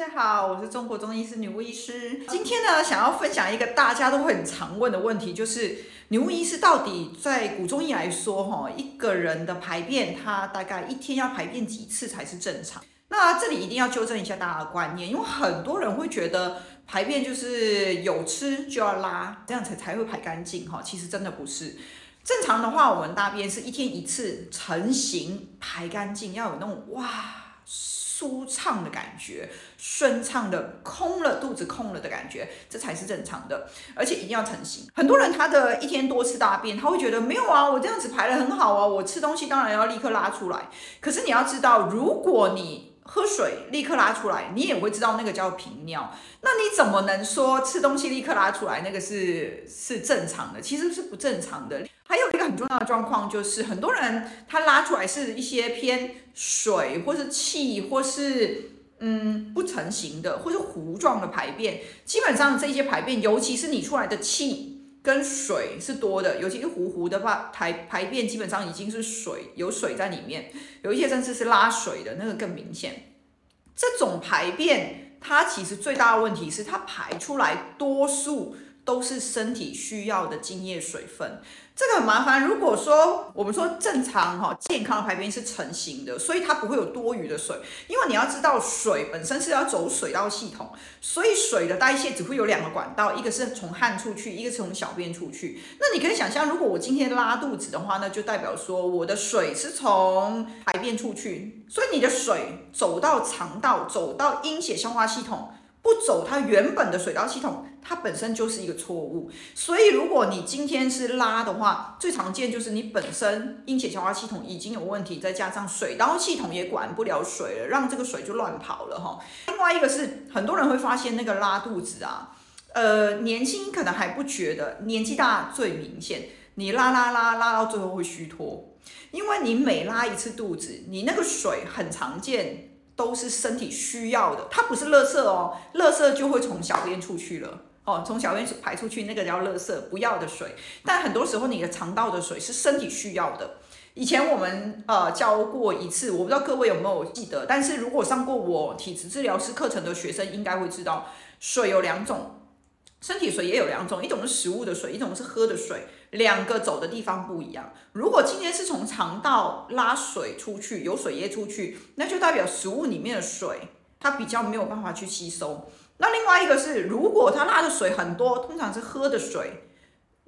大家好，我是中国中医师女巫医师。今天呢，想要分享一个大家都会很常问的问题，就是女巫医师到底在古中医来说，哈，一个人的排便，他大概一天要排便几次才是正常？那这里一定要纠正一下大家的观念，因为很多人会觉得排便就是有吃就要拉，这样才才会排干净，哈，其实真的不是。正常的话，我们大便是一天一次成型排干净，要有那种哇。舒畅的感觉，顺畅的空了肚子空了的感觉，这才是正常的，而且一定要成型。很多人他的一天多次大便，他会觉得没有啊，我这样子排的很好啊，我吃东西当然要立刻拉出来。可是你要知道，如果你喝水立刻拉出来，你也会知道那个叫频尿。那你怎么能说吃东西立刻拉出来那个是是正常的？其实是不正常的。还有一个很重要的状况就是，很多人他拉出来是一些偏水或是气或是嗯不成型的，或是糊状的排便。基本上这些排便，尤其是你出来的气跟水是多的，尤其是糊糊的话，排排便基本上已经是水，有水在里面，有一些甚至是拉水的那个更明显。这种排便，它其实最大的问题是它排出来多数。都是身体需要的精液水分，这个很麻烦。如果说我们说正常哈健康的排便是成型的，所以它不会有多余的水，因为你要知道水本身是要走水道系统，所以水的代谢只会有两个管道，一个是从汗出去，一个是从小便出去。那你可以想象，如果我今天拉肚子的话，那就代表说我的水是从排便出去，所以你的水走到肠道，走到阴血消化系统。不走它原本的水道系统，它本身就是一个错误。所以，如果你今天是拉的话，最常见就是你本身阴血消化系统已经有问题，再加上水道系统也管不了水了，让这个水就乱跑了哈。另外一个是，很多人会发现那个拉肚子啊，呃，年轻可能还不觉得，年纪大最明显。你拉拉拉拉到最后会虚脱，因为你每拉一次肚子，你那个水很常见。都是身体需要的，它不是垃圾哦，垃圾就会从小便出去了哦，从小便排出去，那个叫垃圾，不要的水。但很多时候你的肠道的水是身体需要的。以前我们呃教过一次，我不知道各位有没有记得，但是如果上过我体质治疗师课程的学生应该会知道，水有两种。身体水也有两种，一种是食物的水，一种是喝的水，两个走的地方不一样。如果今天是从肠道拉水出去，有水液出去，那就代表食物里面的水它比较没有办法去吸收。那另外一个是，如果它拉的水很多，通常是喝的水。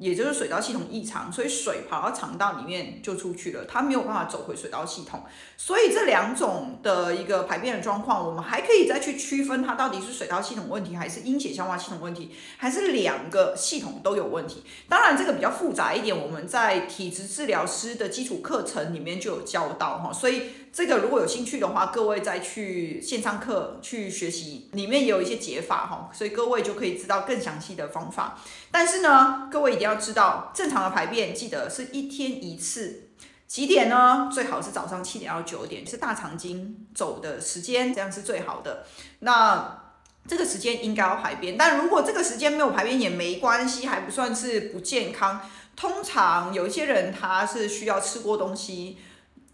也就是水道系统异常，所以水跑到肠道里面就出去了，它没有办法走回水道系统。所以这两种的一个排便的状况，我们还可以再去区分它到底是水道系统问题，还是阴血消化系统问题，还是两个系统都有问题。当然这个比较复杂一点，我们在体质治疗师的基础课程里面就有教到哈，所以。这个如果有兴趣的话，各位再去线上课去学习，里面也有一些解法哈，所以各位就可以知道更详细的方法。但是呢，各位一定要要知道，正常的排便记得是一天一次，几点呢？最好是早上七点到九点，是大肠经走的时间，这样是最好的。那这个时间应该要排便，但如果这个时间没有排便也没关系，还不算是不健康。通常有一些人他是需要吃过东西。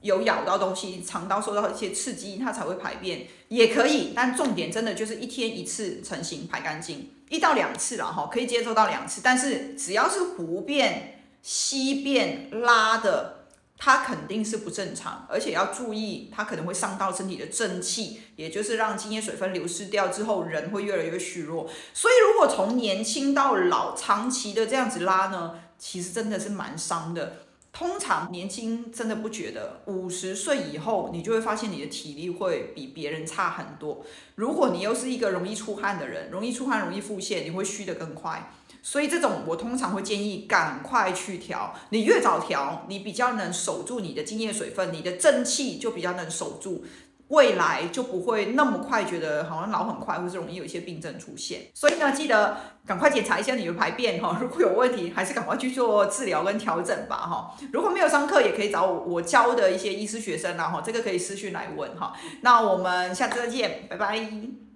有咬到东西，肠道受到一些刺激，它才会排便，也可以。但重点真的就是一天一次成型排干净，一到两次了哈，可以接受到两次。但是只要是糊便、稀便、拉的，它肯定是不正常，而且要注意，它可能会伤到身体的正气，也就是让津液水分流失掉之后，人会越来越虚弱。所以如果从年轻到老，长期的这样子拉呢，其实真的是蛮伤的。通常年轻真的不觉得，五十岁以后你就会发现你的体力会比别人差很多。如果你又是一个容易出汗的人，容易出汗、容易腹泻，你会虚得更快。所以这种我通常会建议赶快去调，你越早调，你比较能守住你的精液水分，你的正气就比较能守住。未来就不会那么快觉得好像老很快，或是容易有一些病症出现。所以呢，记得赶快检查一下你的排便哈，如果有问题，还是赶快去做治疗跟调整吧哈。如果没有上课，也可以找我我教的一些医师学生啦哈，这个可以私讯来问哈。那我们下次再见，拜拜。